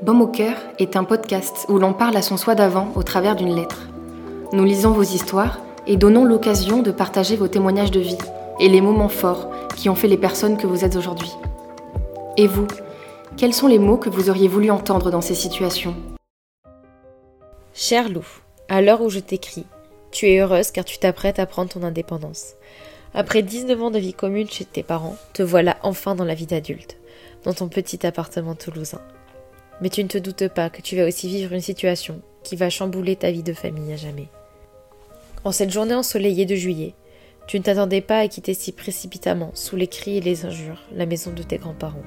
Baume au cœur est un podcast où l'on parle à son soi d'avant au travers d'une lettre. Nous lisons vos histoires et donnons l'occasion de partager vos témoignages de vie et les moments forts qui ont fait les personnes que vous êtes aujourd'hui. Et vous, quels sont les mots que vous auriez voulu entendre dans ces situations? Cher Lou, à l'heure où je t'écris, tu es heureuse car tu t'apprêtes à prendre ton indépendance. Après 19 ans de vie commune chez tes parents, te voilà enfin dans la vie d'adulte, dans ton petit appartement toulousain. Mais tu ne te doutes pas que tu vas aussi vivre une situation qui va chambouler ta vie de famille à jamais. En cette journée ensoleillée de juillet, tu ne t'attendais pas à quitter si précipitamment, sous les cris et les injures, la maison de tes grands-parents.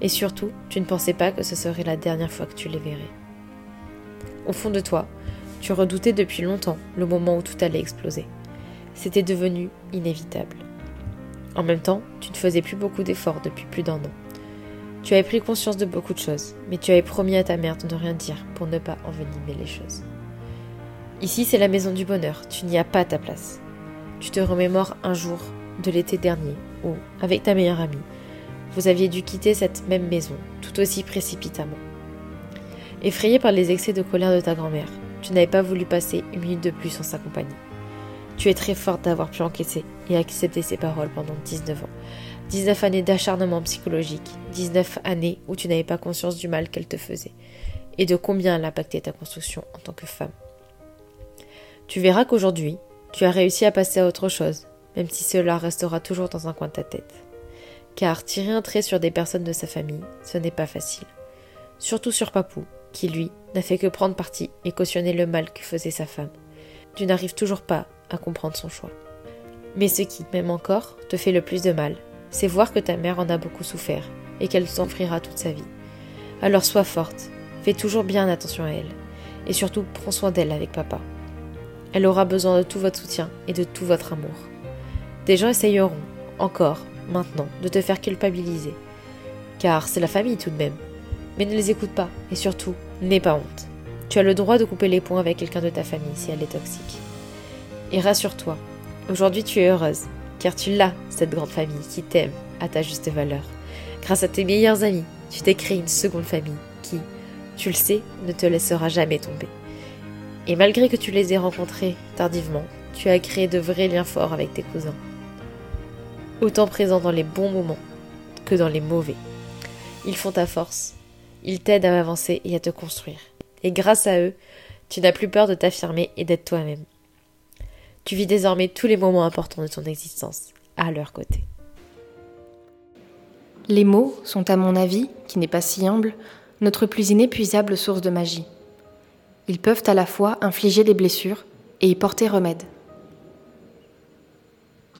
Et surtout, tu ne pensais pas que ce serait la dernière fois que tu les verrais. Au fond de toi, tu redoutais depuis longtemps le moment où tout allait exploser. C'était devenu inévitable. En même temps, tu ne faisais plus beaucoup d'efforts depuis plus d'un an. Tu avais pris conscience de beaucoup de choses, mais tu avais promis à ta mère de ne rien dire pour ne pas envenimer les choses. Ici, c'est la maison du bonheur, tu n'y as pas ta place. Tu te remémores un jour de l'été dernier où, avec ta meilleure amie, vous aviez dû quitter cette même maison, tout aussi précipitamment. Effrayé par les excès de colère de ta grand-mère, tu n'avais pas voulu passer une minute de plus en sa compagnie. Tu es très forte d'avoir pu encaisser et accepter ses paroles pendant 19 ans, 19 années d'acharnement psychologique, 19 années où tu n'avais pas conscience du mal qu'elle te faisait, et de combien elle impactait ta construction en tant que femme. Tu verras qu'aujourd'hui, tu as réussi à passer à autre chose, même si cela restera toujours dans un coin de ta tête. Car tirer un trait sur des personnes de sa famille, ce n'est pas facile. Surtout sur Papou, qui lui n'a fait que prendre parti et cautionner le mal que faisait sa femme. Tu n'arrives toujours pas à comprendre son choix. Mais ce qui, même encore, te fait le plus de mal, c'est voir que ta mère en a beaucoup souffert et qu'elle s'enfrira toute sa vie. Alors sois forte, fais toujours bien attention à elle, et surtout prends soin d'elle avec papa. Elle aura besoin de tout votre soutien et de tout votre amour. Des gens essayeront, encore, maintenant, de te faire culpabiliser. Car c'est la famille tout de même. Mais ne les écoute pas, et surtout, n'aie pas honte. Tu as le droit de couper les ponts avec quelqu'un de ta famille si elle est toxique. Et rassure-toi, aujourd'hui tu es heureuse, car tu l'as, cette grande famille qui t'aime à ta juste valeur. Grâce à tes meilleurs amis, tu t'es créé une seconde famille qui, tu le sais, ne te laissera jamais tomber. Et malgré que tu les aies rencontrés tardivement, tu as créé de vrais liens forts avec tes cousins. Autant présents dans les bons moments que dans les mauvais. Ils font ta force, ils t'aident à avancer et à te construire. Et grâce à eux, tu n'as plus peur de t'affirmer et d'être toi-même. Tu vis désormais tous les moments importants de ton existence à leur côté. Les mots sont, à mon avis, qui n'est pas si humble, notre plus inépuisable source de magie. Ils peuvent à la fois infliger des blessures et y porter remède.